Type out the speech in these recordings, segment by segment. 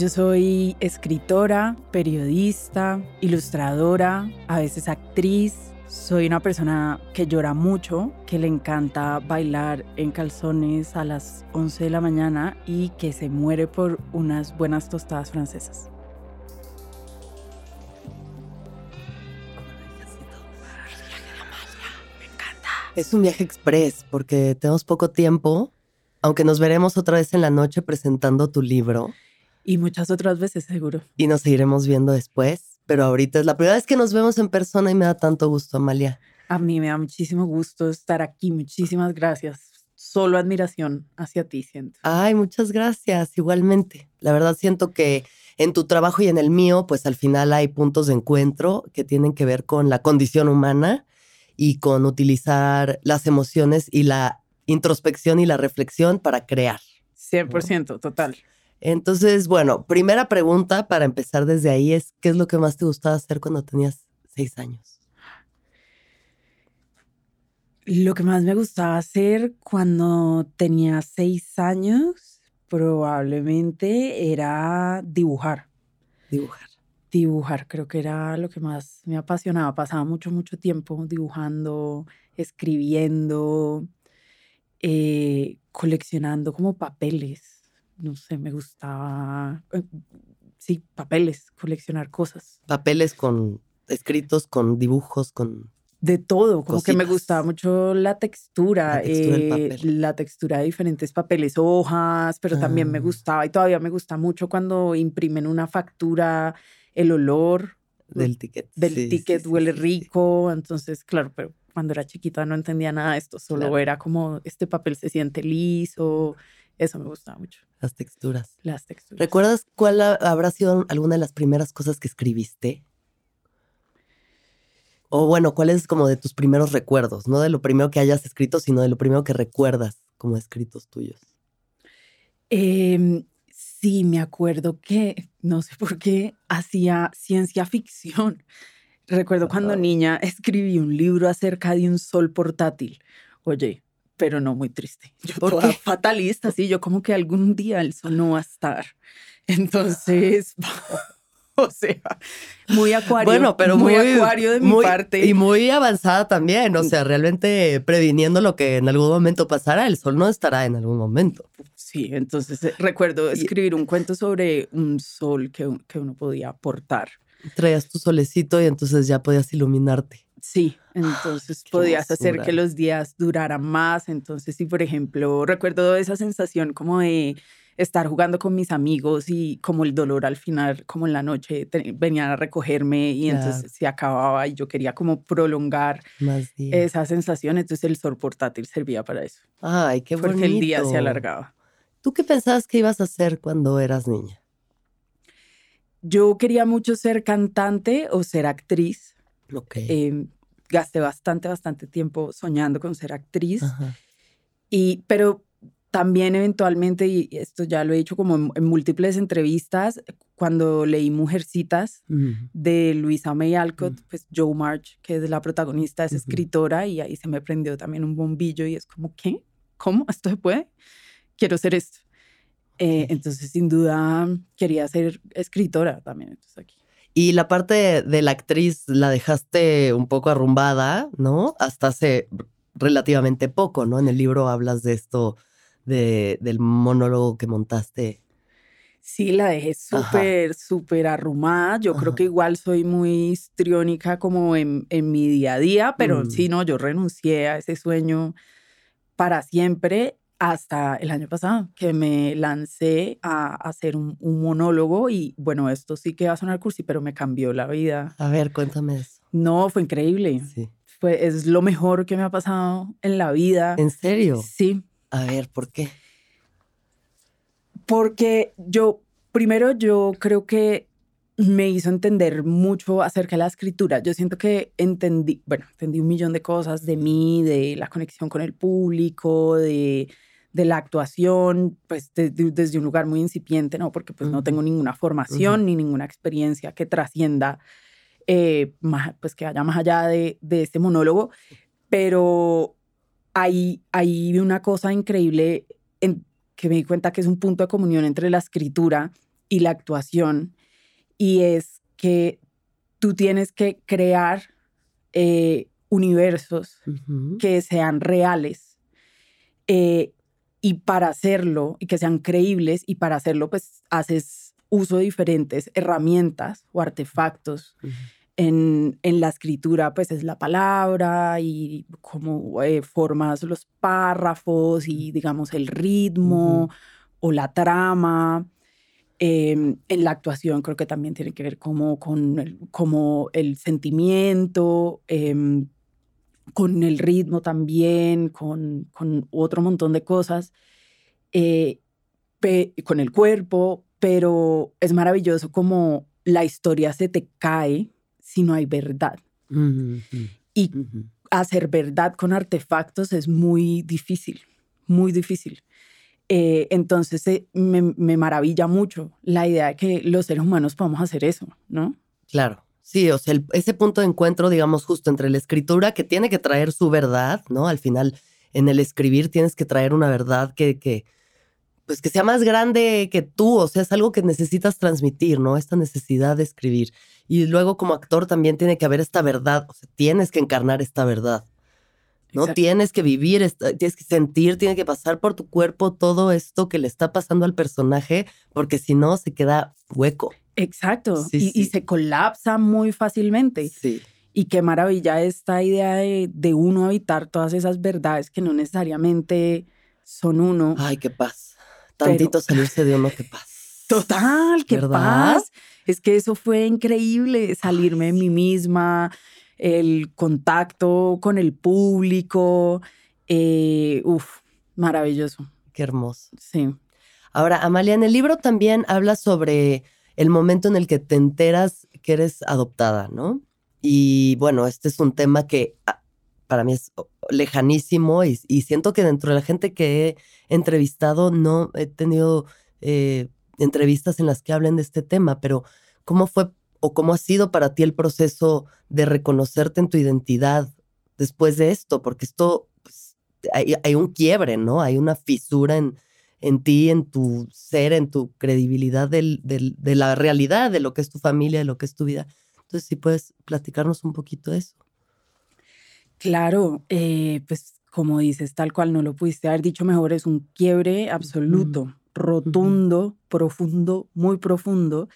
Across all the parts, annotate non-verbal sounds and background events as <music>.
Yo soy escritora, periodista, ilustradora, a veces actriz. Soy una persona que llora mucho, que le encanta bailar en calzones a las 11 de la mañana y que se muere por unas buenas tostadas francesas. Es un viaje express porque tenemos poco tiempo, aunque nos veremos otra vez en la noche presentando tu libro Y muchas otras veces, seguro. y nos seguiremos viendo después. Pero ahorita es la primera vez que nos vemos en persona y me da tanto gusto, Amalia. A mí me da muchísimo gusto estar aquí. Muchísimas gracias. Solo admiración hacia ti, siento. Ay, muchas gracias, igualmente. La verdad siento que en tu trabajo y en el mío, pues al final hay puntos de encuentro que tienen que ver con la condición humana y con utilizar las emociones y la introspección y la reflexión para crear. 100%, total. Entonces, bueno, primera pregunta para empezar desde ahí es, ¿qué es lo que más te gustaba hacer cuando tenías seis años? Lo que más me gustaba hacer cuando tenía seis años probablemente era dibujar. Dibujar. Dibujar, creo que era lo que más me apasionaba. Pasaba mucho, mucho tiempo dibujando, escribiendo, eh, coleccionando como papeles. No sé, me gustaba, eh, sí, papeles, coleccionar cosas. Papeles con escritos, con dibujos, con... de todo, como que me gustaba mucho la textura, La textura eh, la textura de diferentes papeles, hojas, pero también me Ah. gustaba y todavía me gusta mucho cuando imprimen una factura, el olor Del ticket. del Sí, ticket sí, huele sí. rico, entonces, claro, pero cuando era chiquita no entendía nada de esto, solo Claro. era como este papel se siente liso, eso me gustaba mucho, Las texturas. las texturas. ¿Recuerdas cuál ha- habrá sido alguna de las primeras cosas que escribiste? O bueno, ¿cuál es como de tus primeros recuerdos? No de lo primero que hayas escrito, sino de lo primero que recuerdas como escritos tuyos. Em, sí, me acuerdo que, no sé por qué, hacía ciencia ficción. Recuerdo cuando niña escribí un libro acerca de un sol portátil. Oye, pero no muy triste. <laughs> Yo ¿Por toda qué? fatalista, sí, yo como que algún día el sol no va a estar. Entonces, <laughs> o sea, muy acuario. Bueno, pero muy, muy, acuario de mi muy- parte. Y muy avanzada también. O sea, realmente previniendo lo que en algún momento pasará. El sol no estará en algún momento. Sí, entonces eh, recuerdo escribir un cuento sobre un sol que, que uno podía portar. Traías tu solecito y entonces ya podías iluminarte. Sí, entonces podías hacer que los días duraran más. Entonces, sí, por ejemplo, recuerdo esa sensación como de estar jugando con mis amigos y como el dolor al final, como en la noche, te- venían a recogerme y Claro. entonces se acababa y yo quería como prolongar Más esa sensación. Entonces, el sol portátil servía para eso, Ay, qué bonito. porque el día se alargaba. ¿Tú qué pensabas que ibas a hacer cuando eras niña? Yo quería mucho ser cantante o ser actriz. Ok. Eh, gasté bastante, bastante tiempo soñando con ser actriz. Ajá. Y, pero también eventualmente, y esto ya lo he dicho como en, en múltiples entrevistas, cuando leí Mujercitas Mm. de Luisa May Alcott, Mm. pues Joe March, que es la protagonista, es Ujú. escritora y ahí se me prendió también un bombillo y es como, ¿qué? ¿Cómo? ¿Esto se puede? Quiero ser esto. Eh, entonces, sin duda, quería ser escritora también. Entonces, aquí. Y la parte de, de la actriz la dejaste un poco arrumbada, ¿no? Hasta hace relativamente poco, ¿no? En el libro hablas de esto, de, del monólogo que montaste. Sí, la dejé súper, súper arrumada. Yo creo que igual soy muy histriónica como en, en mi día a día, pero Mm. sí, no, yo renuncié a ese sueño para siempre hasta el año pasado, que me lancé a hacer un, un monólogo y bueno, esto sí que va a sonar cursi, pero me cambió la vida. A ver, cuéntame eso. No, fue increíble. Sí. fue, es lo mejor que me ha pasado en la vida. ¿En serio? Sí. A ver, ¿por qué? Porque yo, primero yo creo que me hizo entender mucho acerca de la escritura. Yo siento que entendí, bueno, entendí un millón de cosas de mí, de la conexión con el público, de, de la actuación, pues desde un lugar muy incipiente, ¿no? Porque pues no tengo ninguna formación ni ninguna experiencia que trascienda, eh, más, pues que vaya más allá de, de este monólogo. Pero hay, hay una cosa increíble en, que me di cuenta que es un punto de comunión entre la escritura y la actuación y es que tú tienes que crear eh, universos que sean reales. Eh, y para hacerlo, y que sean creíbles, y para hacerlo, pues haces uso de diferentes herramientas o artefactos. en, en, la escritura, pues es la palabra y cómo eh, formas los párrafos y, digamos, el ritmo o la trama. Em, en la actuación creo que también tiene que ver como con el, como el sentimiento, em, con el ritmo también, con, con, otro montón de cosas, eh, con el cuerpo, pero es maravilloso como la historia se te cae si no hay verdad. Y hacer verdad con artefactos es muy difícil, muy difícil. Eh, entonces eh, me, maravilla mucho la idea de que los seres humanos podamos hacer eso, ¿no? Claro. Sí, o sea, ese punto de encuentro, digamos, justo entre la escritura que tiene que traer su verdad, ¿no? Al final, en el escribir tienes que traer una verdad que, que, pues que sea más grande que tú, o sea, es algo que necesitas transmitir, ¿no? Esta necesidad de escribir. Y luego como actor también tiene que haber esta verdad, o sea, tienes que encarnar esta verdad. ¿no? Tienes que vivir, tienes que sentir, tiene que pasar por tu cuerpo todo esto que le está pasando al personaje, porque si no se queda hueco. Exacto, y, se colapsa muy fácilmente. Sí. Y qué maravilla esta idea de, uno habitar todas esas verdades que no necesariamente son uno. Ay, qué paz. Tantito salirse de uno, qué paz. Total, qué paz. Es que eso fue increíble, salirme de mí misma, el contacto con el público. Eh, uf, maravilloso. Qué hermoso. Sí. Ahora, Amalia, en el libro también habla sobre el momento en el que te enteras que eres adoptada, ¿no? Y bueno, este es un tema que ah, para mí es lejanísimo y, siento que dentro de la gente que he entrevistado no he tenido eh, entrevistas en las que hablen de este tema, pero ¿cómo fue o cómo ha sido para ti el proceso de reconocerte en tu identidad después de esto, porque esto pues, hay, un quiebre, ¿no? Hay una fisura en, en ti, en tu ser, en tu credibilidad del, de la realidad, de lo que es tu familia, de lo que es tu vida. Entonces, si puedes platicarnos un poquito de eso. Claro, eh, pues como dices, tal cual no lo pudiste haber dicho mejor, es un quiebre absoluto, rotundo, profundo, muy profundo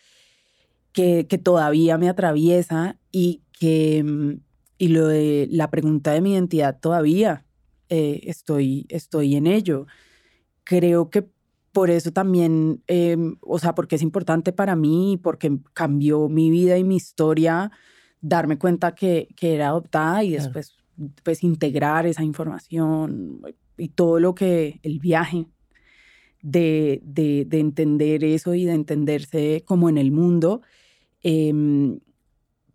que, todavía me atraviesa y que mm, y lo de la pregunta de mi identidad todavía eh, estoy, estoy en ello. Creo que por eso también, em, o sea, porque es importante para mí, porque cambió mi vida y mi historia, darme cuenta que, que era adoptada y después pues integrar esa información y todo lo que el viaje de, de, de entender eso y de entenderse como en el mundo Em,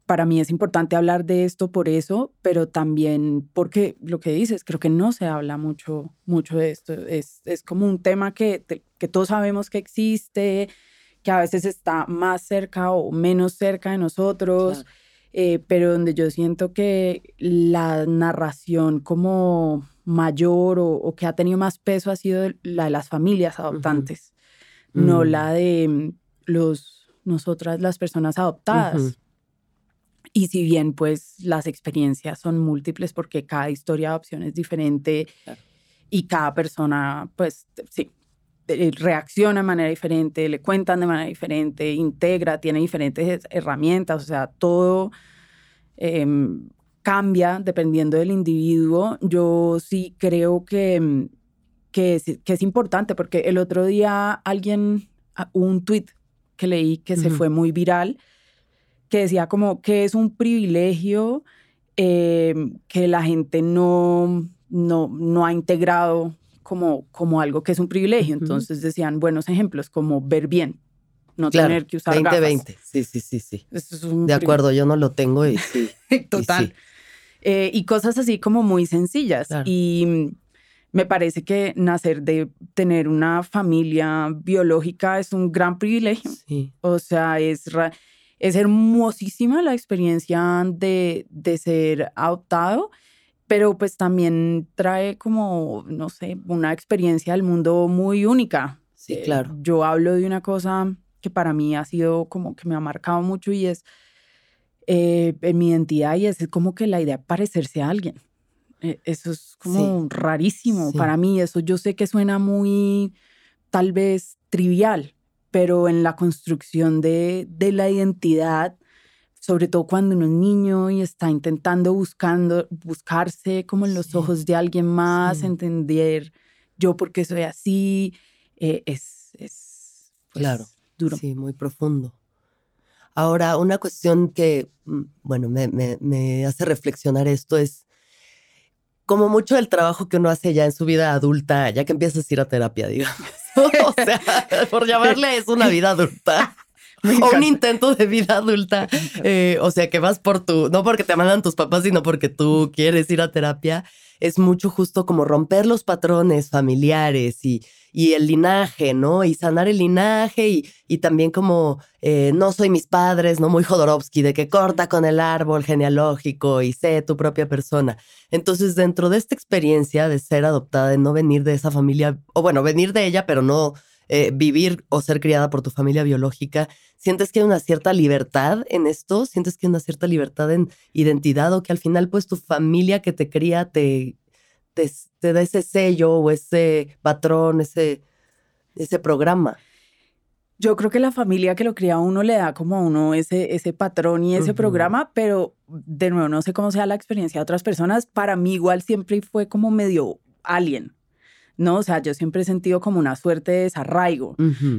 para mí es importante hablar de esto por eso, pero también porque lo que dices, creo que no se habla mucho, mucho de esto. Es, es como un tema que, que todos sabemos que existe, que a veces está más cerca o menos cerca de nosotros, eh, pero donde yo siento que la narración como mayor o, que ha tenido más peso ha sido la de las familias adoptantes, no mm. la de mm, los nosotras las personas adoptadas. Y si bien pues las experiencias son múltiples porque cada historia de adopción es diferente y cada persona pues sí, eh, reacciona de manera diferente, le cuentan de manera diferente, integra, tiene diferentes herramientas, o sea, todo em, cambia dependiendo del individuo. Yo sí creo que, que, es, que es importante porque el otro día alguien, ah, un tweet que leí que se fue muy viral, que decía como que es un privilegio eh, que la gente no, no, no ha integrado como, como algo que es un privilegio. Entonces decían buenos ejemplos como ver bien, no tener que usar 2020. Sí, sí, sí, sí. de acuerdo, yo no lo tengo y <laughs> sí. Total. Eh, y, cosas así como muy sencillas. Y me parece que nacer de tener una familia biológica es un gran privilegio. Sí. O sea, es, es hermosísima la experiencia de, de ser adoptado pero pues también trae como, no sé, una experiencia del mundo muy única. Sí, claro. yo hablo de una cosa que para mí ha sido como que me ha marcado mucho y es eh, en mi identidad y es como que la idea de parecerse a alguien. Eh, eso es como rarísimo para mí. Eso yo sé que suena muy, tal vez, trivial, pero en la construcción de, de la identidad, sobre todo cuando uno es niño y está intentando buscando, buscarse como en los ojos de alguien más, entender yo por qué soy así, eh, es, es pues, claro. Sí, muy profundo. Ahora, una cuestión que, mm, bueno, me, me, hace reflexionar esto es como mucho el trabajo que uno hace ya en su vida adulta, ya que empiezas a ir a terapia, <laughs> digamos. <laughs> o sea, por llamarle es una vida adulta. <laughs> o un intento de vida adulta. <laughs> Eh, o sea, que vas por tu, no porque te mandan tus papás, sino porque tú quieres ir a terapia. Es mucho justo como romper los patrones familiares y, y el linaje, ¿no? Y sanar el linaje y, y también como eh, no soy mis padres, ¿no? Muy Jodorowsky, de que corta con el árbol genealógico y sé tu propia persona. Entonces, dentro de esta experiencia de ser adoptada, de no venir de esa familia, o bueno, venir de ella, pero no eh, vivir o ser criada por tu familia biológica, ¿sientes que hay una cierta libertad en esto? ¿Sientes que hay una cierta libertad en identidad o que al final pues tu familia que te cría te te, da ese sello o ese patrón, ese, ese programa. Yo creo que la familia que lo cría a uno le da como a uno ese, ese patrón y ese programa, pero de nuevo no sé cómo sea la experiencia de otras personas. Para mí igual siempre fue como medio alien. ¿No? O sea, yo siempre he sentido como una suerte de desarraigo.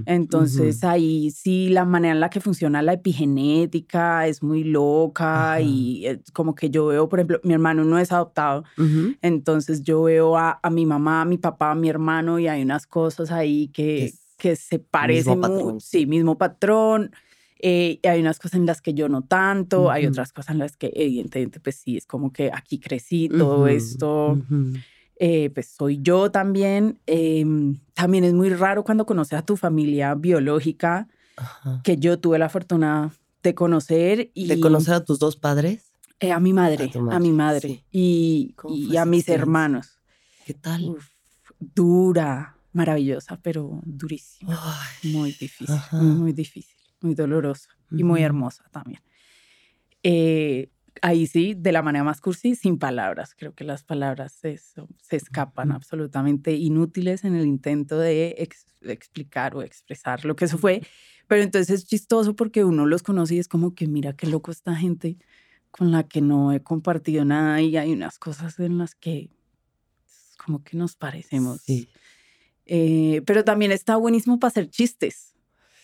Entonces ahí sí la manera en la que funciona la epigenética es muy loca y como que yo veo, por ejemplo, mi hermano no es adoptado, entonces yo veo a, mi mamá, a mi papá, a mi hermano y hay unas cosas ahí que, que se parecen. Mismo patrón. Sí, mismo patrón. Eh, hay unas cosas en las que yo no tanto, hay otras cosas en las que evidentemente pues sí, es como que aquí crecí todo esto. Eh, pues soy yo también. Em, también es muy raro cuando conoces a tu familia biológica, que yo tuve la fortuna de conocer. Y, ¿De conocer a tus dos padres? Eh, a mi madre, a, mi madre y, a mis hermanos. ¿Qué tal? dura, maravillosa, pero durísima. muy difícil, muy, difícil, muy dolorosa y muy hermosa también. Eh, ahí sí, de la manera más cursi, sin palabras. Creo que las palabras se, se escapan absolutamente inútiles en el intento de explicar o expresar lo que eso fue. Pero entonces es chistoso porque uno los conoce y es como que mira qué loco esta gente con la que no he compartido nada y hay unas cosas en las que como que nos parecemos. Sí. Eh, pero también está buenísimo para hacer chistes.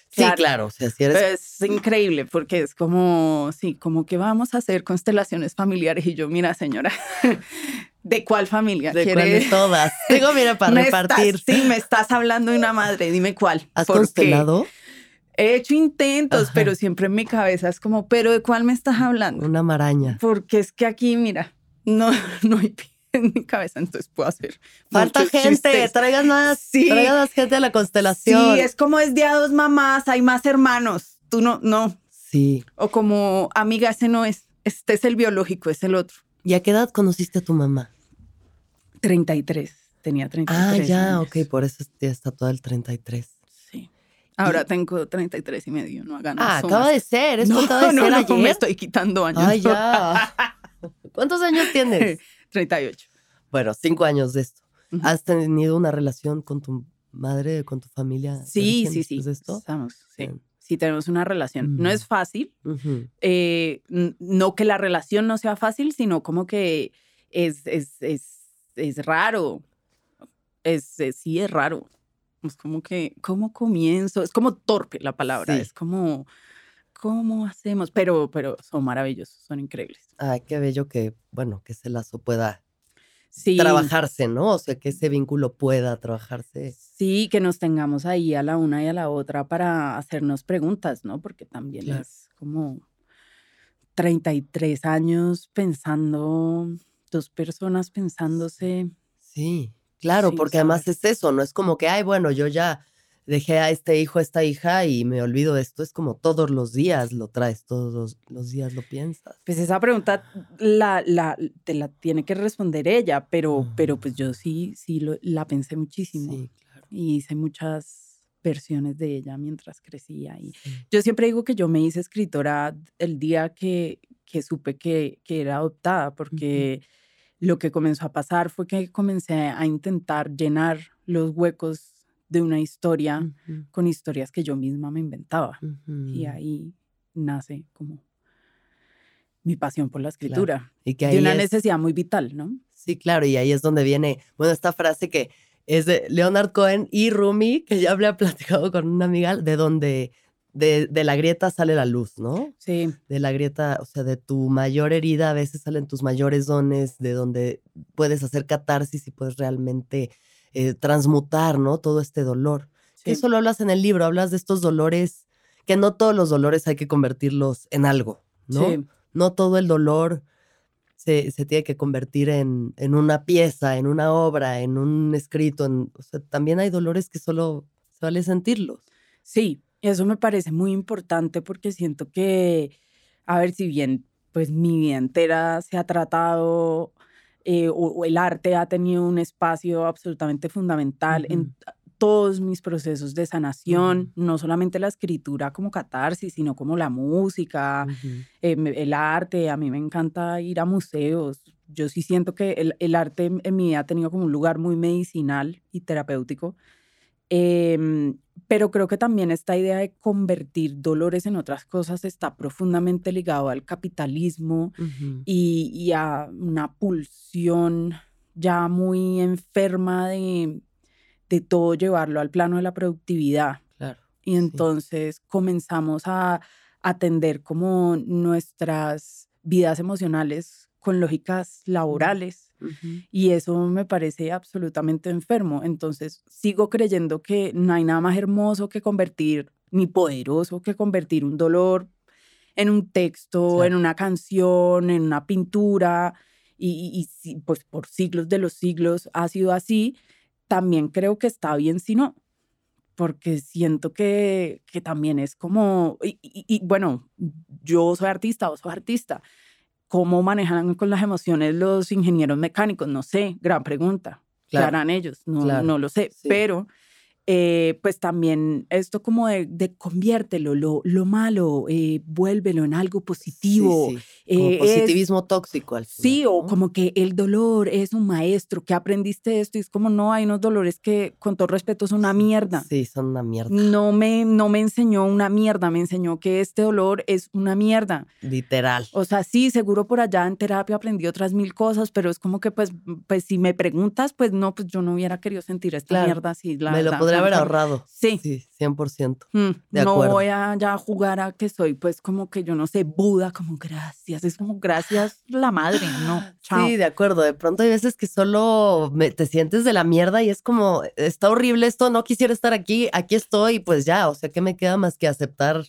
Sí, claro. Es increíble porque es como, sí, como que vamos a hacer constelaciones familiares y yo, mira, señora, <laughs> ¿de cuál familia? ¿De cuál todas? <laughs> Digo, mira, para repartir. sí, me estás hablando de una madre, dime cuál. ¿Has constelado? He hecho intentos, pero siempre en mi cabeza es como, ¿pero de cuál me estás hablando? Una maraña. Porque es que aquí, mira, no, <laughs> no hay <laughs> en mi cabeza, entonces puedo hacer. Falta gente, traigan más, sí. traigan más gente a la constelación. Sí, es como es de a dos mamás, hay más hermanos. Tú no, no. Sí. O como, amiga, ese no es, este es el biológico, es el otro. ¿Y a qué edad conociste a tu mamá? 33, tenía 33. Ah, ya, ok, por eso ya está todo el 33. Sí. Ahora tengo 33 y medio, no hagan Ah, acaba de ser, esto no, acaba de no, ser no, me estoy quitando años. Ah, ya. <laughs> ¿Cuántos años tienes? <laughs> 38. Bueno, cinco años de esto. ¿Has tenido una relación con tu madre, con tu familia? Sí, sí, sí. Estamos, sí. Sí, tenemos una relación. No es fácil. Eh, no que la relación no sea fácil, sino como que es, es, es, es raro. Es, sí, es raro. Es como que, ¿cómo comienzo? Es como torpe la palabra. Es como cómo hacemos, pero, pero son maravillosos, son increíbles. Ay, qué bello que, bueno, que ese lazo pueda Sí, trabajarse, ¿no? O sea, que ese vínculo pueda trabajarse. sí, que nos tengamos ahí a la una y a la otra para hacernos preguntas, ¿no? Porque también Claro. es como 33 años pensando, dos personas pensándose. Sí, claro, porque además es eso, no es como que, ay, bueno, yo ya dejé a este hijo, a esta hija y me olvido de esto. Es como todos los días lo traes, todos los, los días lo piensas. Pues esa pregunta la, la, te la tiene que responder ella, pero, pero pues yo sí, sí lo- la pensé muchísimo. Sí, claro. y hice muchas versiones de ella mientras crecía. Y sí. yo siempre digo que yo me hice escritora el día que, que supe que, que era adoptada, porque lo que comenzó a pasar fue que comencé a intentar llenar los huecos de una historia con historias que yo misma me inventaba. Y ahí nace como mi pasión por la escritura. Y que De ahí una es- necesidad muy vital, ¿no? Sí, claro, y ahí es donde viene, bueno, esta frase que es de Leonard Cohen y Rumi, que ya hablé <laughs> platicado con una amiga, de donde de, de la grieta sale la luz, ¿no? Sí, De la grieta, o sea, de tu mayor herida a veces salen tus mayores dones, de donde puedes hacer catarsis y puedes realmente eh, transmutar, ¿no? Todo este dolor. Sí. Eso lo hablas en el libro, hablas de estos dolores, que no todos los dolores hay que convertirlos en algo, ¿no? sí. no todo el dolor se, se tiene que convertir en, en una pieza, en una obra, en un escrito. en- o sea, también hay dolores que solo se vale sentirlos. Sí, eso me parece muy importante porque siento que, a ver, si bien pues mi vida entera se ha tratado eh, o, o el arte ha tenido un espacio absolutamente fundamental en todos mis procesos de sanación, no solamente la escritura como catarsis, sino como la música, eh, el arte, a mí me encanta ir a museos. Yo sí siento que el, el arte en, en mi vida ha tenido como un lugar muy medicinal y terapéutico. Em, pero creo que también esta idea de convertir dolores en otras cosas está profundamente ligado al capitalismo y a una pulsión ya muy enferma de, de todo llevarlo al plano de la productividad. Claro. Y entonces comenzamos a atender como nuestras vidas emocionales con lógicas laborales Y eso me parece absolutamente enfermo. Entonces sigo creyendo que no hay nada más hermoso que convertir, ni poderoso que convertir un dolor en un texto, en una canción, en una pintura. Y, y- y si, pues por siglos de los siglos ha sido así. También creo que está bien si no porque siento que, que también es como, y, y- y, bueno, yo soy artista, vos sos artista, ¿cómo manejan con las emociones los ingenieros mecánicos? No sé, gran pregunta. ¿Qué Claro. harán ellos? No, Claro. no lo sé, Sí. pero eh, pues también esto como de, de conviértelo, lo, lo malo, eh, vuélvelo en algo positivo. Sí, sí. Como eh, es- positivismo tóxico al final. Sí, o como que el dolor es un maestro, que aprendiste esto y es como no, hay unos dolores que con todo respeto son una mierda. Sí, son una mierda. No me, no me enseñó una mierda, me enseñó que este dolor es una mierda. Literal. O sea, sí, seguro por allá en terapia aprendí otras mil cosas, pero es como que pues, pues si me preguntas, pues no, pues yo no hubiera querido sentir esta Claro. mierda así. la Me lo podría haber ahorrado. Sí. Sí, 100%. Mm, De no voy a ya jugar a que soy pues como que yo no sé, Buda, como gracias, es como gracias la madre, no, <gasps> chao. Sí, de acuerdo. De pronto hay veces que solo me- te sientes de la mierda y es como, está horrible esto, no quisiera estar aquí, aquí estoy, pues ya, o sea, ¿qué me queda más que aceptar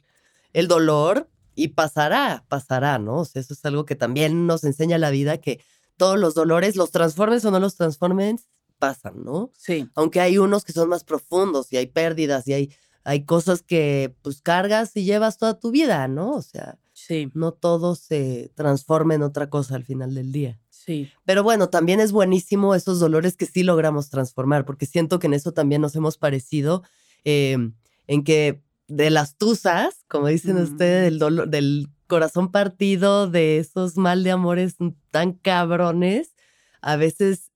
el dolor y pasará, pasará, ¿no? O sea, eso es algo que también nos enseña la vida, que todos los dolores, los transformes o no los transformes, pasan, ¿no? Sí, Aunque hay unos que son más profundos y hay pérdidas y hay, hay cosas que pues cargas y llevas toda tu vida, ¿no? O sea, sí, no todo se transforma en otra cosa al final del día. sí. Pero bueno, también es buenísimo esos dolores que sí logramos transformar, porque siento que en eso también nos hemos parecido, eh, en que de las tusas, como dicen ustedes, Mm. del dolor, del corazón partido, de esos mal de amores tan cabrones, a veces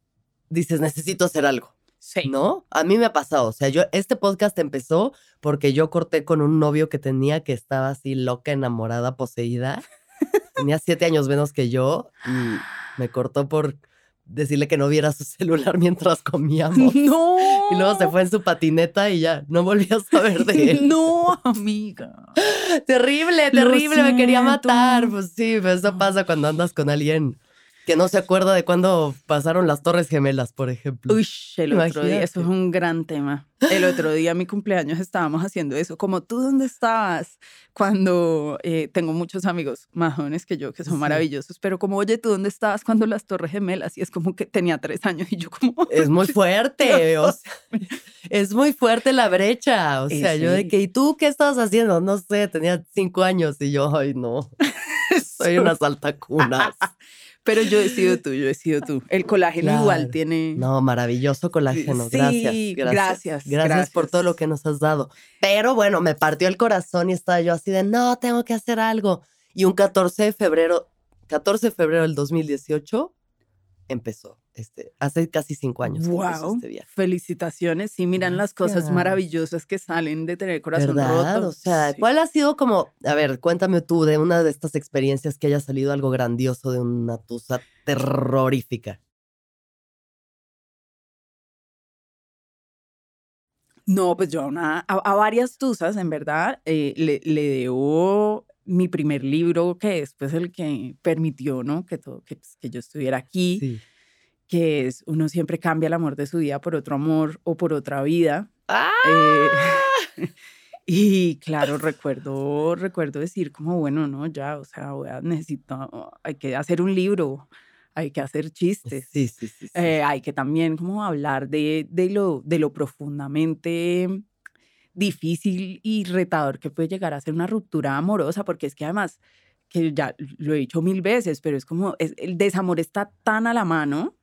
dices, necesito hacer algo. Sí. ¿No? A mí me ha pasado. O sea, yo, este podcast empezó porque yo corté con un novio que tenía que estaba así loca, enamorada, poseída. <laughs> tenía siete años menos que yo y me cortó por decirle que no viera su celular <laughs> mientras comíamos. No. Y luego se fue en su patineta y ya no volví a saber de <laughs> él. No, amiga. terrible, terrible, me quería matar. Pues sí, pues eso pasa cuando andas con alguien que no se acuerda de cuándo pasaron las Torres Gemelas, por ejemplo. Uy, el otro día, eso es Imagínate. un gran tema. El otro día, mi cumpleaños, estábamos haciendo eso. Como tú, ¿dónde estabas? Cuando eh, tengo muchos amigos más jóvenes que yo, que son Sí. maravillosos, pero como, oye, ¿tú dónde estabas cuando las Torres Gemelas? Y es como que tenía tres años y yo como... <laughs> Es muy fuerte, o sea, <laughs> es muy fuerte la brecha. O sea, yo de sí. que, ¿y tú qué estabas haciendo? No sé, tenía cinco años y yo, ay, no, <laughs> soy una saltacunas. Pero yo he sido tú, yo he sido tú. El colágeno igual Claro. tiene... No, maravilloso colágeno. Sí, gracias, gracias. gracias, Gracias por todo lo que nos has dado. Pero bueno, me partió el corazón y estaba yo así de, no, tengo que hacer algo. Y un 14 de febrero, 14 de febrero del 2018, empezó. Este, hace casi cinco años Wow, este viaje. felicitaciones. Sí, miran las cosas maravillosas que salen de tener corazón ¿Verdad? roto. O sea, Sí. ¿cuál ha sido como, a ver, cuéntame tú de una de estas experiencias que haya salido algo grandioso de una tusa terrorífica? No, pues yo a, una- a, a varias tusas, en verdad, eh, le, le debo mi primer libro, que es pues el que permitió, ¿no? Que, todo, que, pues, que yo estuviera aquí, Sí. que es Uno siempre cambia el amor de su vida por otro amor o por otra vida. ¡Ah! Eh, <laughs> y claro, recuerdo, recuerdo decir como, bueno, no, ya, o sea, voy a, necesito, hay que hacer un libro, hay que hacer chistes. Sí, sí, sí. sí. Eh, hay que también como hablar de, de, lo, de lo profundamente difícil y retador que puede llegar a ser una ruptura amorosa, porque es que además, que ya lo he dicho mil veces, pero es como, es- el desamor está tan a la mano,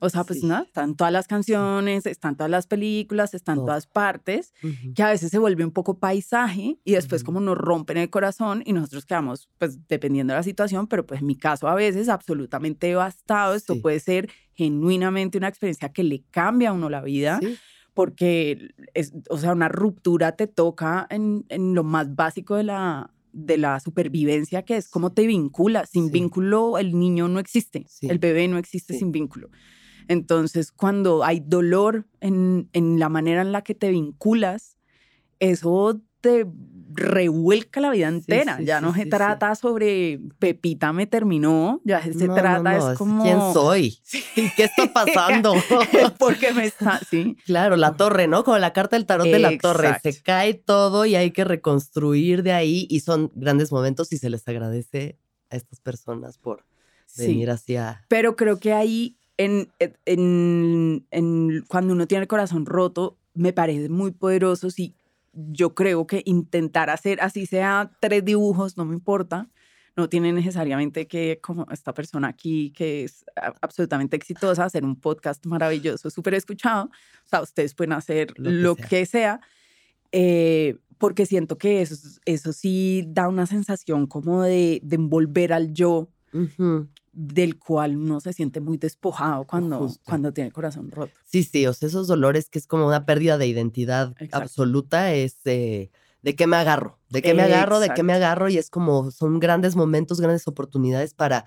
o sea, pues Sí. nada, están todas las canciones, están todas las películas, están Todo. todas partes, Ujú. que a veces se vuelve un poco paisaje y después Ujú. como nos rompen el corazón y nosotros quedamos, pues dependiendo de la situación, pero pues en mi caso a veces absolutamente devastado. Esto Sí. puede ser genuinamente una experiencia que le cambia a uno la vida, Sí. Porque, es, o sea, una ruptura te toca en, en lo más básico de la de la supervivencia que es cómo te vinculas. Sin Sí. vínculo el niño no existe, Sí. el bebé no existe Sí. sin vínculo. Entonces, cuando hay dolor en, en la manera en la que te vinculas, eso te revuelca la vida entera. sí, ya no se sí, trata sobre Pepita me terminó, ya se No, trata, no, es como... ¿Quién soy? ¿Y qué está <laughs> pasando? <laughs> Porque me está, sí. Claro, la torre, ¿no? Como la carta del tarot de la torre. Se cae todo y hay que reconstruir de ahí y son grandes momentos y se les agradece a estas personas por venir hacia... Pero creo que ahí, en, en, en- cuando uno tiene el corazón roto, me parece muy poderoso. Si yo creo que intentar hacer, así sea tres dibujos, no me importa. No tiene necesariamente que, como esta persona aquí, que es absolutamente exitosa, hacer un podcast maravilloso, súper escuchado. O sea, ustedes pueden hacer Lo que lo sea. que sea. eh, porque siento que eso, eso sí da una sensación como de, de envolver al yo Ujú. Del cual uno se siente muy despojado cuando, Justo. cuando tiene el corazón roto. Sí, sí, o sea, esos dolores que es como una pérdida de identidad Exacto. absoluta es eh, de qué me agarro, de qué me agarro, de qué me agarro y es como son grandes momentos, grandes oportunidades para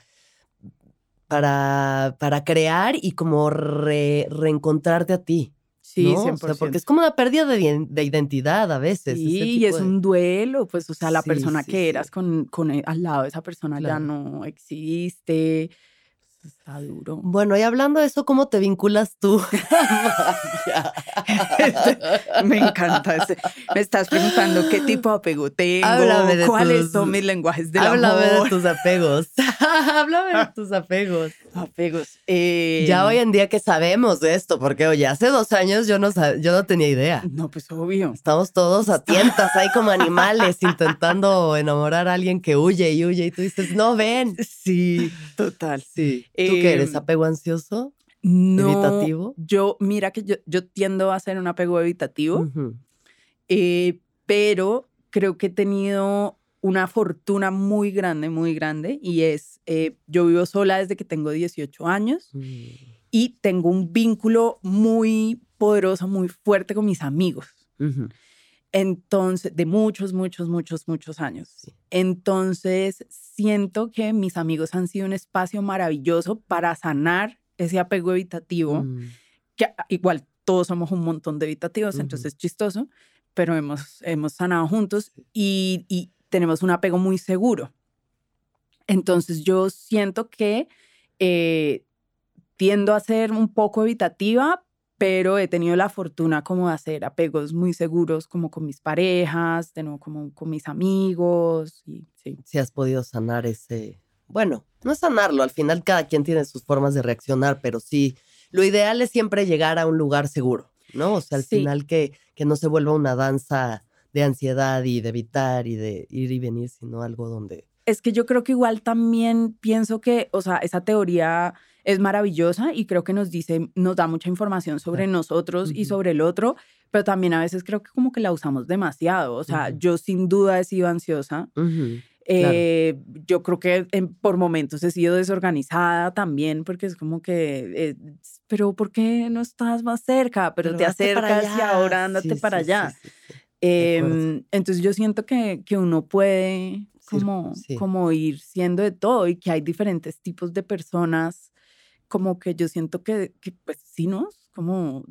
para, para crear y como re- reencontrarte a ti. Sí, ¿no? 100%. O sea, porque es como una pérdida de, de identidad a veces. Sí, y es de- un duelo, pues, o sea, la Sí, persona sí, que eras con, con e- al lado de esa persona ya no existe. Está duro. Bueno, y hablando de eso, ¿cómo te vinculas tú? <laughs> Me encanta. Me estás preguntando qué <gasps> tipo de apego tengo, Háblame de cuáles tus- son mis lenguajes del Háblame amor. de tus apegos. <laughs> Háblame de tus apegos. Apegos. eh, Ya hoy en día que sabemos de esto, porque oye, hace dos años yo no, yo no tenía idea. No, pues obvio. Estamos todos a tientas ahí como <laughs> animales intentando enamorar a alguien que huye y huye y tú dices, no, ven. Sí, total. Sí. ¿Tú qué eres? Em, ¿Apego ansioso? No, ¿Evitativo? Yo, mira que yo, yo tiendo a ser un apego evitativo, eh, pero creo que he tenido una fortuna muy grande, muy grande, y es, eh, yo vivo sola desde que tengo 18 años Mm. y tengo un vínculo muy poderoso, muy fuerte con mis amigos. Ujú. Entonces, de muchos, muchos, muchos, muchos años. Sí. Entonces, siento que mis amigos han sido un espacio maravilloso para sanar ese apego evitativo Mm. que a- igual todos somos un montón de evitativos, Ujú. entonces es chistoso, pero hemos, hemos sanado juntos y, y tenemos un apego muy seguro. Entonces yo siento que eh, tiendo a ser un poco evitativa, pero he tenido la fortuna como de hacer apegos muy seguros como con mis parejas, de nuevo como con mis amigos. Y, sí. Si has podido sanar ese, bueno, no es sanarlo, al final cada quien tiene sus formas de reaccionar, pero sí, lo ideal es siempre llegar a un lugar seguro, ¿no? O sea, al final que, que no se vuelva una danza de ansiedad y de evitar y de ir y venir, sino algo donde... Es que yo creo que igual también pienso que, o sea, esa teoría es maravillosa y creo que nos dice, nos da mucha información sobre nosotros y sobre el otro, pero también a veces creo que como que la usamos demasiado. O sea, yo sin duda he sido ansiosa. Eh, yo creo que por momentos he sido desorganizada también, porque es como que, eh, pero ¿por qué no estás más cerca? Pero, te acercas y ahora andate para allá. Em, entonces yo siento que, que uno puede como, como ir siendo de todo y que hay diferentes tipos de personas como que yo siento que, que pues sí, ¿no? Como,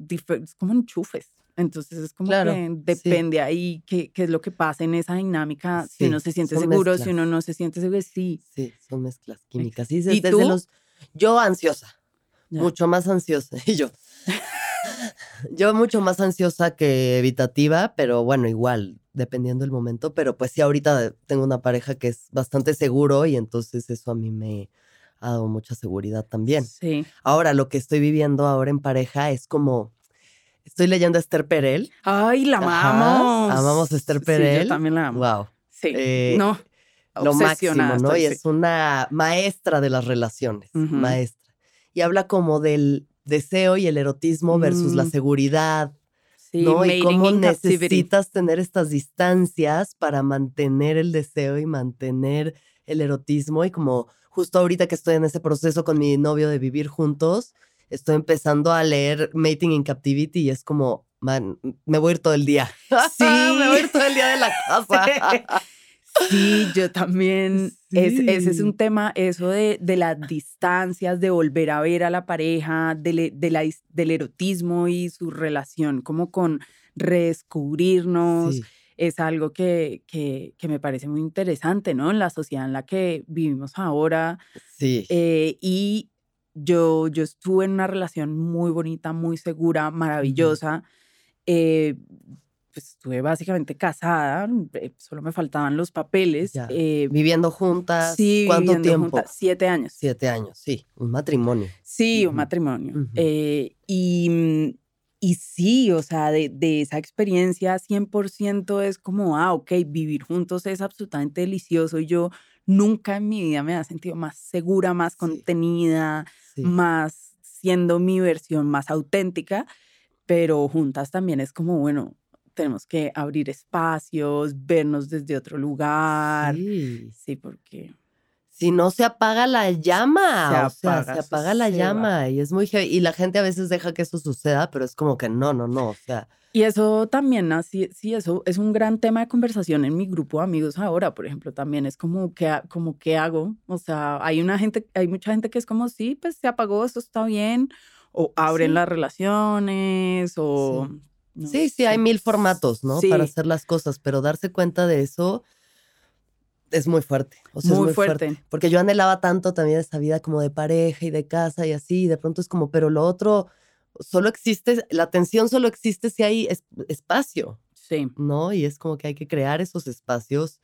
como enchufes. Entonces es como que depende ahí qué, qué, es lo que pasa en esa dinámica, si uno se siente seguro, si uno no se siente seguro, sí. Sí, son mezclas químicas. ¿Y, desde, los, yo ansiosa, mucho más ansiosa. <laughs> Y yo, <laughs> yo mucho más ansiosa que evitativa, pero bueno, igual, dependiendo del momento. Pero pues sí, ahorita tengo una pareja que es bastante seguro y entonces eso a mí me, ha dado mucha seguridad también. Sí. Ahora, lo que estoy viviendo ahora en pareja es como. Estoy leyendo a Esther Perel. Ay, la amamos. Amamos a Esther Perel. Sí, yo también la amo. Wow. Sí. Eh, no. Lo máximo, ¿no? Y es una maestra de las relaciones. Maestra. Y habla como del deseo y el erotismo versus la mm. seguridad. Sí, ¿no? Y cómo necesitas tener estas distancias para mantener el deseo y mantener el erotismo y como justo ahorita que estoy en ese proceso con mi novio de vivir juntos, estoy empezando a leer Mating in Captivity y es como, man, me voy a ir todo el día. <laughs> Sí, me voy a ir todo el día de la <laughs> casa. Sí, yo también. ese es un tema, eso de, de, las distancias, de volver a ver a la pareja, de, de la, del erotismo y su relación, como con redescubrirnos es algo que, que, me parece muy interesante, ¿no? En la sociedad en la que vivimos ahora. Sí. Eh, y yo, yo estuve en una relación muy bonita, muy segura, maravillosa. Eh, pues estuve básicamente casada, eh, solo me faltaban los papeles. viviendo juntas. Sí, ¿Cuánto tiempo? siete años. Siete años, sí, un matrimonio. Sí, un matrimonio. y mm, y sí, o sea, de, de, esa experiencia 100% es como, ah, ok, vivir juntos es absolutamente delicioso y yo nunca en mi vida me he sentido más segura, más contenida, más siendo mi versión más auténtica, pero juntas también es como, bueno, tenemos que abrir espacios, vernos desde otro lugar. Sí, sí porque si no se apaga la llama, se apaga, se apaga la llama y es muy y la gente a veces deja que eso suceda, pero es como que no, no, no, o sea. Y eso también, así, sí, eso es un gran tema de conversación en mi grupo de amigos ahora, por ejemplo, también es como que, como qué hago, o sea, hay una gente, hay mucha gente que es como sí, pues se apagó, eso está bien, o abren las relaciones, o sí, sí, hay mil formatos, ¿no? Para hacer las cosas, pero darse cuenta de eso es muy fuerte. O sea, muy, es muy fuerte. Porque yo anhelaba tanto también esta vida como de pareja y de casa y así, y de pronto es como, pero lo otro solo existe, la atención solo existe si hay espacio. Sí. ¿No? Y es como que hay que crear esos espacios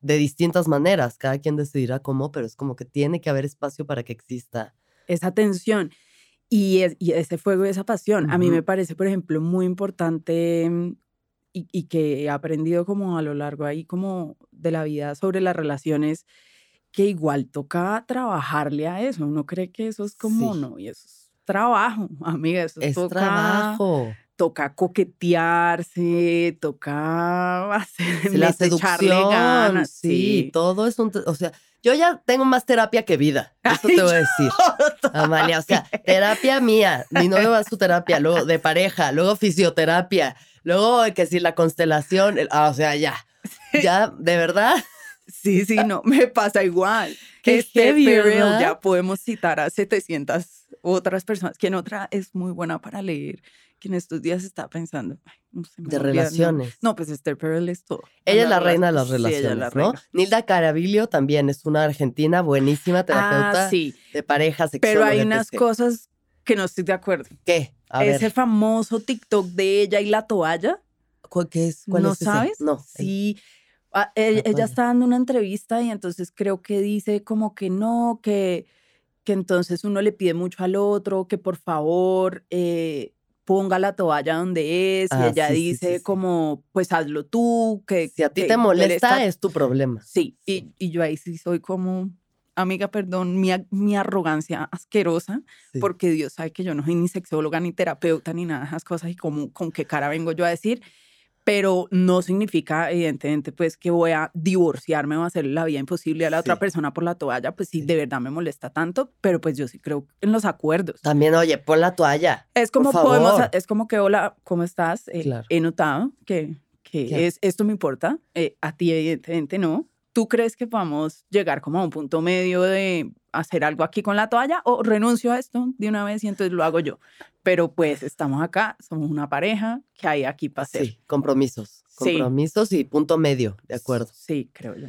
de distintas maneras. Cada quien decidirá cómo, pero es como que tiene que haber espacio para que exista. Esa atención y, ese fuego y esa pasión. A mí me parece, por ejemplo, muy importante mm, y, que he aprendido como a lo largo ahí como de la vida sobre las relaciones, que igual toca trabajarle a eso. Uno cree que eso es como, no, y eso es trabajo, <laughs> amiga, eso es toca, trabajo. Toca coquetearse, toca hacer la <laughs> seducción, sí, todo es un, o sea, yo ya tengo más terapia que vida. <laughs> Eso te voy a decir. Amalia, o sea, terapia mía. Mi novio va a su terapia, luego de pareja, luego fisioterapia, Luego, que si la constelación, ah, o sea, ya, ya, de verdad. Sí, sí, no, <laughs> me pasa igual. Que este Perel ya podemos citar a 700 otras personas. Quien otra es muy buena para leer, que en estos días estaba pensando. ay, no sé, De el relaciones. No, pues Esther Perel es todo. Ella es la Hablar reina de las sí, ella relaciones, la ¿no? Nilda Caravillo también es una argentina buenísima terapeuta Ah, sí. de parejas, Pero hay unas cosas que no estoy de acuerdo. ¿Qué? A Ese ver, famoso TikTok de ella y la toalla. ¿cu- ¿qué es? ¿Cuál ¿No es ese? sabes? No. Sí. Ah, e- La ella está dando una entrevista y entonces creo que dice como que no, que, que entonces uno le pide mucho al otro, que por favor eh, ponga la toalla donde es. Ah, y ella sí, sí, dice sí, sí. como, pues hazlo tú, que Si a ti te molesta, está- es tu problema. Sí, Sí. Y, y yo ahí sí soy como, amiga, perdón, mi, mi arrogancia asquerosa, Sí. porque Dios sabe que yo no soy ni sexóloga, ni terapeuta, ni nada de esas cosas, y como, con qué cara vengo yo a decir, pero no significa, evidentemente, pues que voy a divorciarme o hacerle la vida imposible a la otra persona por la toalla, pues sí, Sí. de verdad me molesta tanto, pero pues yo sí creo en los acuerdos. También, oye, pon la toalla. Es como Por podemos, favor. es como que, hola, ¿cómo estás? Eh, Claro. He notado que, que es, esto me importa, eh, a ti evidentemente no. ¿Tú crees que podamos llegar como a un punto medio de hacer algo aquí con la toalla o renuncio a esto de una vez y entonces lo hago yo? Pero pues estamos acá, somos una pareja, que hay aquí para hacer? Sí, compromisos. Sí. Compromisos y punto medio, de acuerdo. Sí, creo yo.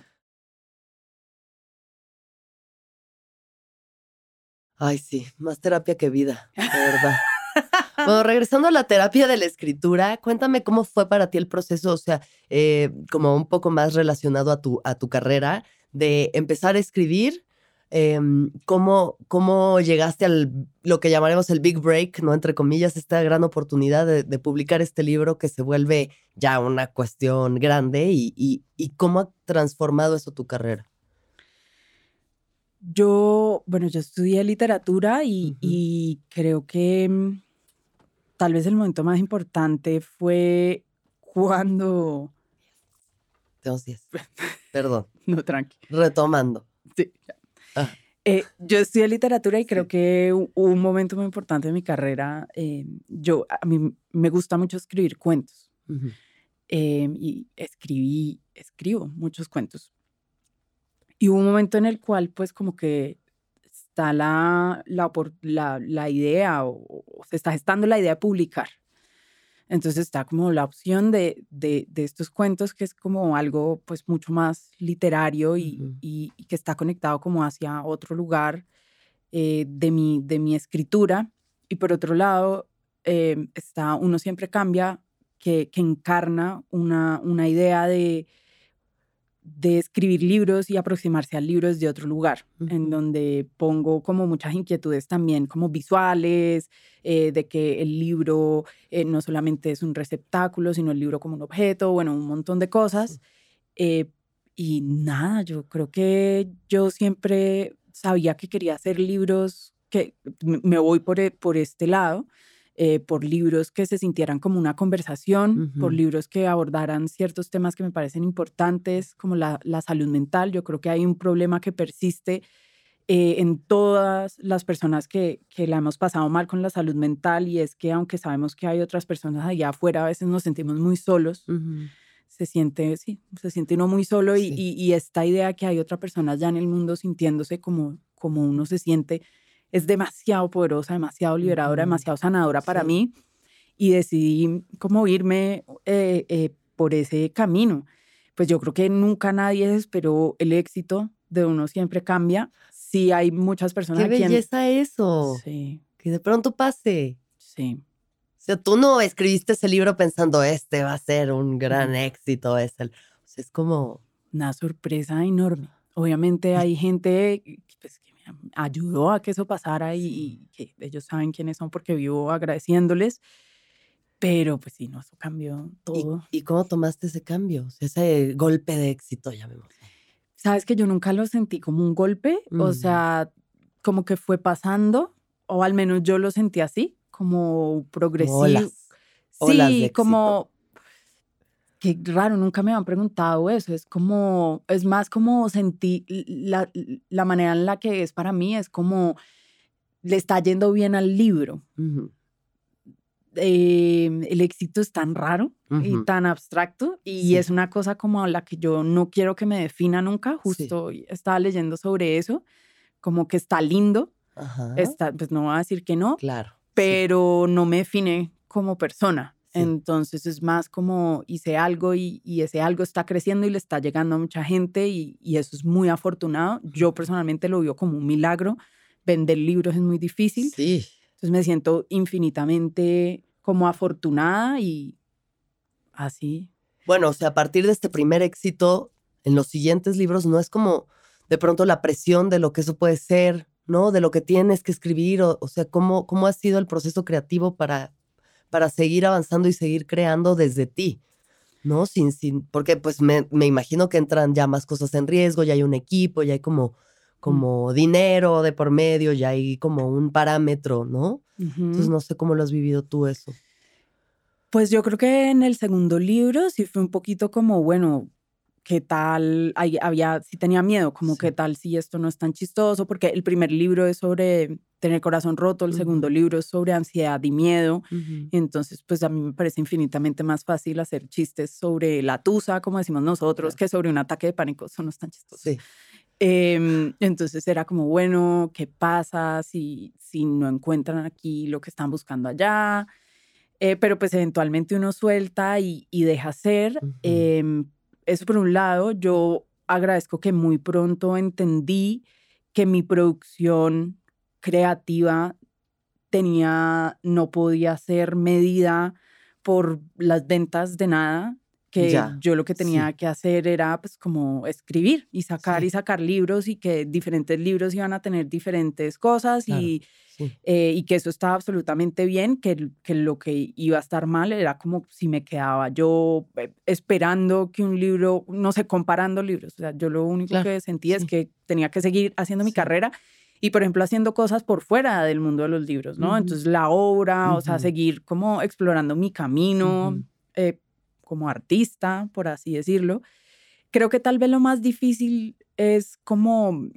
Ay, sí, más terapia que vida, de verdad. Bueno, regresando a la terapia de la escritura, cuéntame cómo fue para ti el proceso, o sea, eh, como un poco más relacionado a tu, a tu carrera, de empezar a escribir, em, cómo, cómo llegaste al lo que llamaremos el big break, ¿no? Entre comillas, esta gran oportunidad de, de publicar este libro que se vuelve ya una cuestión grande y, y, y cómo ha transformado eso tu carrera. Yo, bueno, yo estudié literatura y creo que mm, tal vez el momento más importante fue cuando... Tenemos 10. <laughs> Perdón, No, tranqui. retomando. Sí. Ah. Eh, yo estudié literatura y creo Sí. que hubo un momento muy importante en mi carrera. eh, yo, a mí me gusta mucho escribir cuentos eh, y escribí, escribo muchos cuentos. Y hubo un momento en el cual, pues, como que está la, la, la, la idea o, o se está gestando la idea de publicar. Entonces está como la opción de, de, de estos cuentos que es como algo pues mucho más literario y- y que está conectado como hacia otro lugar eh, de, mi, de mi escritura. Y por otro lado eh, está Uno siempre cambia, que, que encarna una, una idea de, de escribir libros y aproximarse al libro desde otro lugar, en donde pongo como muchas inquietudes también como visuales, eh, de que el libro eh, no solamente es un receptáculo, sino el libro como un objeto, bueno, un montón de cosas. Eh, y nada, yo creo que yo siempre sabía que quería hacer libros que me voy por, por este lado, eh, por libros que se sintieran como una conversación, por libros que abordaran ciertos temas que me parecen importantes, como la, la salud mental. Yo creo que hay un problema que persiste eh, en todas las personas que, que la hemos pasado mal con la salud mental y es que aunque sabemos que hay otras personas allá afuera, a veces nos sentimos muy solos se siente, sí, se siente uno muy solo y, Sí. y- y esta idea que hay otra persona allá en el mundo sintiéndose como, como uno se siente es demasiado poderosa, demasiado liberadora, Ujú. demasiado sanadora para Sí. mí y decidí como irme eh, eh, por ese camino. Pues yo creo que nunca nadie esperó el éxito de uno siempre cambia. Sí hay muchas personas Qué quien- belleza eso. Sí, Que de pronto pase. sí. O sea, tú no escribiste ese libro pensando, este va a ser un gran éxito. Es, el, o sea, es como, una sorpresa enorme. Obviamente hay gente pues, que ayudó a que eso pasara y, y que ellos saben quiénes son porque vivo agradeciéndoles, pero pues sí, no, eso cambió ¿y, todo. y cómo tomaste ese cambio? O ese golpe de éxito, llamémoslo. Sabes que yo nunca lo sentí como un golpe, o Mm. sea, como que fue pasando, o al menos yo lo sentí así, como progresivo. Olas. olas Sí, como qué raro, nunca me han preguntado eso. Es como, es más como sentí la, la manera en la que es para mí, es como le está yendo bien al libro. Ujú, Eh, el éxito es tan raro y ujú. tan abstracto y Sí. es una cosa como la que yo no quiero que me defina nunca. Sí. Justo hoy estaba leyendo sobre eso, como que está lindo, Ajá. está, pues no voy a decir que no, Claro. sí. pero no me define como persona. Entonces es más como hice algo y, ese algo está creciendo y le está llegando a mucha gente y, eso es muy afortunado. Yo personalmente lo veo como un milagro. Vender libros es muy difícil. Sí. Entonces me siento infinitamente como afortunada y así. Bueno, o sea, a partir de este primer éxito, en los siguientes libros no es como de pronto la presión de lo que eso puede ser, ¿no? De lo que tienes que escribir, o, o sea, ¿cómo, cómo ha sido el proceso creativo para para seguir avanzando y seguir creando desde ti, ¿no? Sin, sin, porque pues me, imagino que entran ya más cosas en riesgo, ya hay un equipo, ya hay como, mm. como dinero de por medio, ya hay como un parámetro, ¿no? Entonces no sé cómo lo has vivido tú eso. Pues yo creo que en el segundo libro sí fue un poquito como, bueno, qué tal, había, sí tenía miedo, como qué tal si esto no es tan chistoso, porque el primer libro es sobre tener corazón roto, el segundo libro es sobre ansiedad y miedo, entonces pues a mí me parece infinitamente más fácil hacer chistes sobre la tusa, como decimos nosotros, que sobre un ataque de pánico, eso no es tan chistoso. Em, entonces era como, bueno, ¿qué pasa si, si no encuentran aquí lo que están buscando allá? Eh, pero pues eventualmente uno suelta y, deja ser eso por un lado, yo agradezco que muy pronto entendí que mi producción creativa tenía, no podía ser medida por las ventas de nada, que yo lo que tenía que hacer era pues como escribir y sacar y sacar libros y que diferentes libros iban a tener diferentes cosas y eh, y que eso estaba absolutamente bien, que, que lo que iba a estar mal era como si me quedaba yo eh, esperando que un libro, no sé, comparando libros. O sea, yo lo único que sentía es que tenía que seguir haciendo mi carrera y, por ejemplo, haciendo cosas por fuera del mundo de los libros, ¿no? Entonces, la obra, o sea, seguir como explorando mi camino eh, como artista, por así decirlo. Creo que tal vez lo más difícil es como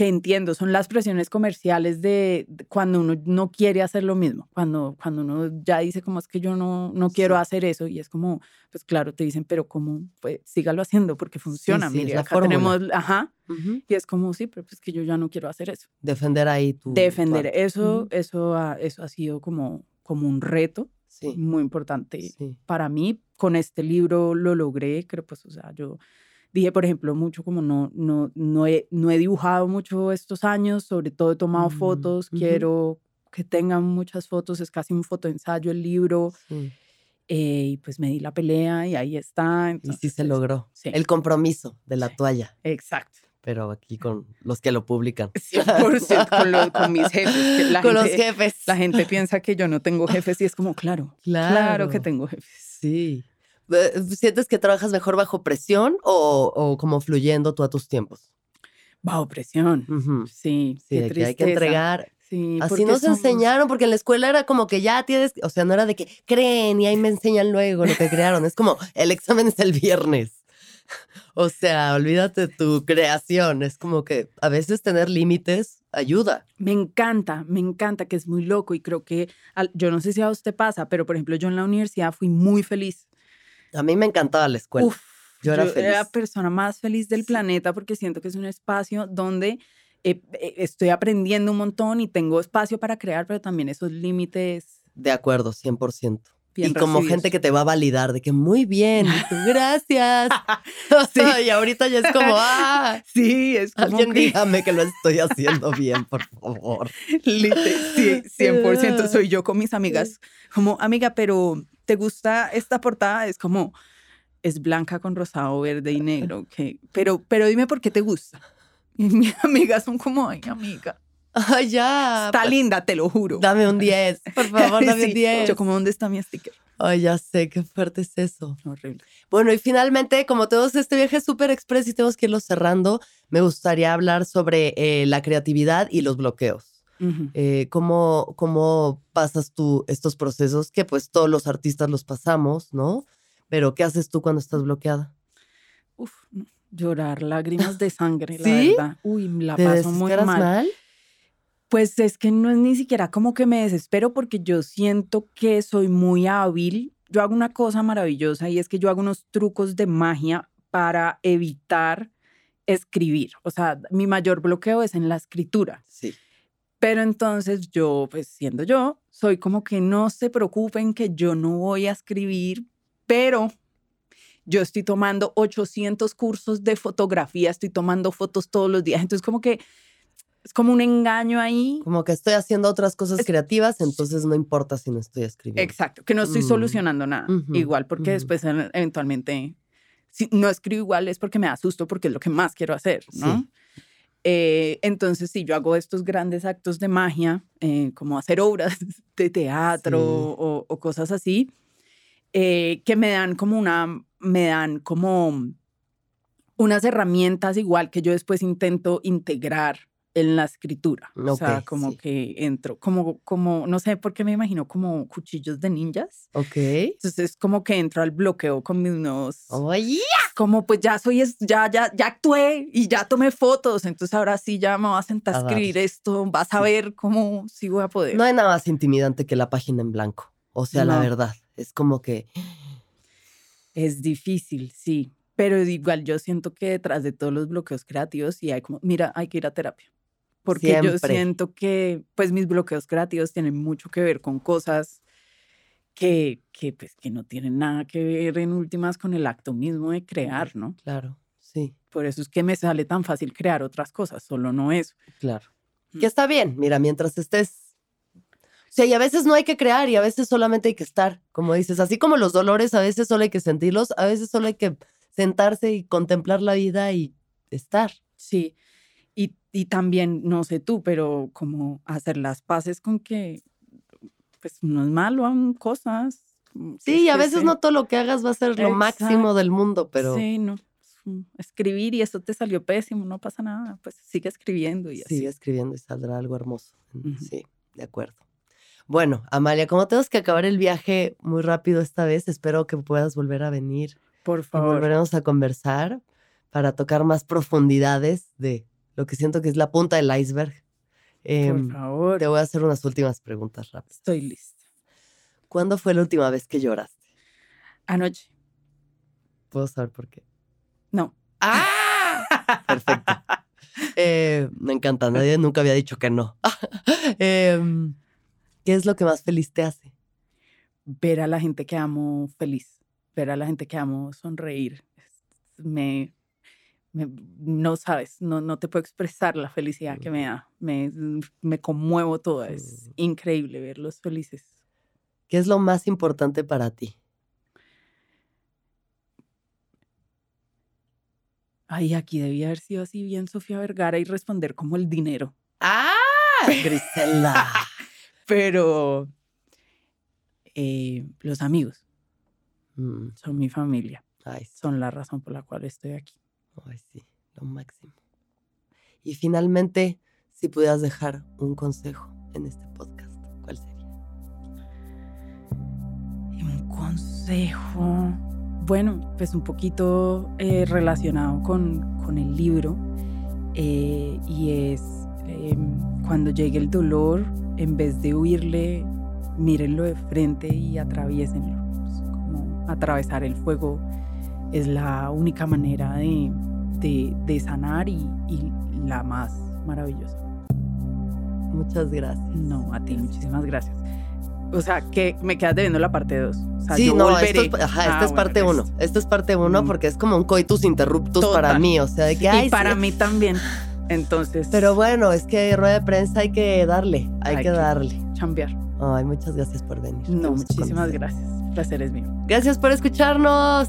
que entiendo, son las presiones comerciales de, cuando uno no quiere hacer lo mismo, cuando, cuando uno ya dice como es que yo no, no quiero hacer eso y es como, pues claro, te dicen, pero ¿cómo? Pues sígalo haciendo porque funciona, mire, acá tenemos, ajá, y es como, sí, pero pues que yo ya no quiero hacer eso. Defender ahí tu... Defender, eso, eso, ha, eso ha sido como, como un reto muy importante para mí. Con este libro lo logré, creo pues, o sea, yo dije, por ejemplo, mucho como no, no, no, he, no he dibujado mucho estos años, sobre todo he tomado mm, fotos, quiero que tengan muchas fotos, es casi un fotoensayo el libro. Eh, y pues me di la pelea y ahí está. y sí se logró. El compromiso de la toalla. Exacto. Pero aquí con los que lo publican. <laughs> 100% con, con mis jefes. <laughs> con los jefes. La gente piensa que yo no tengo jefes y es como, claro, <laughs> claro, claro que tengo jefes. Sí. ¿Sientes que trabajas mejor bajo presión o, como fluyendo tú a tus tiempos? Bajo presión, sí. Sí, hay que entregar. Sí, Así nos enseñaron, porque en la escuela era como que ya tienes, o sea, no era de que creen y ahí me enseñan luego lo que crearon. Es como, el examen es el viernes. <laughs> O sea, olvídate de tu creación. Es como que a veces tener límites ayuda. Me encanta, me encanta, que es muy loco y creo que, yo no sé si a usted pasa, pero por ejemplo, yo en la universidad fui muy feliz a mí me encantaba la escuela. yo era la persona más feliz del planeta porque siento que es un espacio donde eh, eh, estoy aprendiendo un montón y tengo espacio para crear, pero también esos límites. De acuerdo, 100%. Y como gente que te va a validar de que muy bien, gracias. <laughs> sí. <laughs> y ahorita ya es como, ah, <laughs> sí, es como alguien dígame que lo estoy haciendo bien, por favor. sí, 100% soy yo con mis amigas. Como, amiga, pero ¿te gusta esta portada? Es como, es blanca con rosado, verde y negro. que Pero, pero dime por qué te gusta. Y mis amigas son como, ay, amiga. <laughs> Ay, ya. Está pues, linda, te lo juro. Dame un 10, <laughs> por favor, dame un 10. Yo como, ¿dónde está mi sticker? Ay, ya sé, qué fuerte es eso. Horrible. Bueno, y finalmente, como todos este viaje es súper express y tenemos que irlo cerrando, me gustaría hablar sobre eh, la creatividad y los bloqueos. Eh, ¿cómo, ¿Cómo pasas tú estos procesos que pues todos los artistas los pasamos, ¿no? Pero ¿qué haces tú cuando estás bloqueada? Uf, llorar, lágrimas de sangre, la <laughs> verdad. Uy, la paso muy mal. mal. Pues es que no es ni siquiera como que me desespero porque yo siento que soy muy hábil. Yo hago una cosa maravillosa y es que yo hago unos trucos de magia para evitar escribir. O sea, mi mayor bloqueo es en la escritura. Sí Pero entonces yo, pues siendo yo, soy como que no se preocupen que yo no voy a escribir, pero yo estoy tomando 800 cursos de fotografía, estoy tomando fotos todos los días. Entonces como que es como un engaño ahí. Como que estoy haciendo otras cosas creativas, entonces no importa si no estoy escribiendo. Exacto, que no estoy Mm. solucionando nada. Igual, porque después eh, eventualmente, si no escribo igual es porque me asusto, porque es lo que más quiero hacer, ¿no? Sí. Eh, entonces, sí, yo hago estos grandes actos de magia, eh, como hacer obras <laughs> de teatro Sí. o, o cosas así, eh, que me dan como una, me dan como unas herramientas igual que yo después intento integrar en la escritura. o sea, como sí. que entro, como, como, no sé por qué me imagino como cuchillos de ninjas. Ok. Entonces, como que entro al bloqueo con mis nuevos Oye. como pues ya soy, es- ya, ya, ya actué y ya tomé fotos, entonces ahora sí ya me voy a sentar a A escribir esto, vas a ver cómo sí voy a poder. No hay nada más intimidante que la página en blanco. O sea, la No. verdad. Es como que. Es difícil, sí, pero igual yo siento que detrás de todos los bloqueos creativos sí hay como, mira, hay que ir a terapia. Porque yo siento que pues mis bloqueos creativos tienen mucho que ver con cosas que, que pues que no tienen nada que ver en últimas con el acto mismo de crear, ¿no? Claro. Sí, Por eso es que me sale tan fácil crear otras cosas, solo no eso. claro. Mm. Que está bien. Mira, mientras estés. O sea, y a veces no hay que crear y a veces solamente hay que estar. Como dices, así como los dolores, a veces solo hay que sentirlos, a veces solo hay que sentarse y contemplar la vida y estar. Sí, y, y también, no sé tú, pero como hacer las paces con que, pues no es malo, aún cosas. que Sí, y a veces no todo lo que hagas va a ser lo máximo del mundo, pero Sí, no. Escribir y eso te salió pésimo, no pasa nada, pues sigue escribiendo y así. sigue escribiendo y saldrá algo hermoso. Sí, de acuerdo. Bueno, Amalia, como tenemos que acabar el viaje muy rápido esta vez, espero que puedas volver a venir Por y favor. volveremos a conversar para tocar más profundidades de lo que siento que es la punta del iceberg. Em, por favor. te voy a hacer unas últimas preguntas rápidas. Estoy lista. ¿Cuándo fue la última vez que lloraste? Anoche. ¿Puedo saber por qué? No. ¡Ah! <laughs> Perfecto. <laughs> Eh, me encanta, nadie nunca había dicho que no. <laughs> Em, ¿Qué es lo que más feliz te hace? Ver a la gente que amo feliz, ver a la gente que amo sonreír. Me, me- no sabes, no, no te puedo expresar la felicidad que me da. Me, me conmuevo toda. Es Mm. increíble verlos felices. ¿Qué es lo más importante para ti? Ay, aquí debía haber sido así bien Sofía Vergara y responder como el dinero. ¡Ah! Grisela. <laughs> Pero eh, los amigos Mm, son mi familia, ay, son la razón por la cual estoy aquí. Ay, sí, lo máximo. Y finalmente, si pudieras dejar un consejo en este podcast, ¿cuál sería? Un consejo, bueno, pues un poquito eh, relacionado con, con el libro, eh, y es em, cuando llegue el dolor, en vez de huirle, mírenlo de frente y atraviesenlo. Es como atravesar el fuego es la única manera de, de- de sanar y, y la más maravillosa. Muchas gracias. No, a ti, muchísimas gracias. O sea, que me quedas debiendo la parte 2. O sea, sí, yo no, volveré. esto es, ajá, Ah, esta es bueno, parte pues, uno. Esto es parte uno Mm. porque es como un coitus interruptus para Total. mí. O sea, de que ay, Y sí, para mí también. Entonces, Pero bueno, es que rueda de prensa hay que darle, hay, Hay que que- darle. chambear. Ay, muchas gracias por venir. No, muchísimas gracias. Placer es mío. Gracias por escucharnos.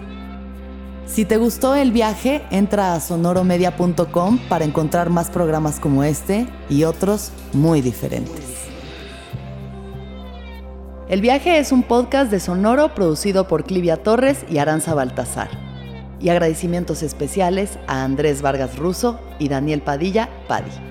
Si te gustó el viaje, entra a sonoromedia.com para encontrar más programas como este y otros muy diferentes. El viaje es un podcast de Sonoro producido por Clivia Torres y Aranza Baltasar. Y agradecimientos especiales a Andrés Vargas Russo y Daniel Padilla Padi.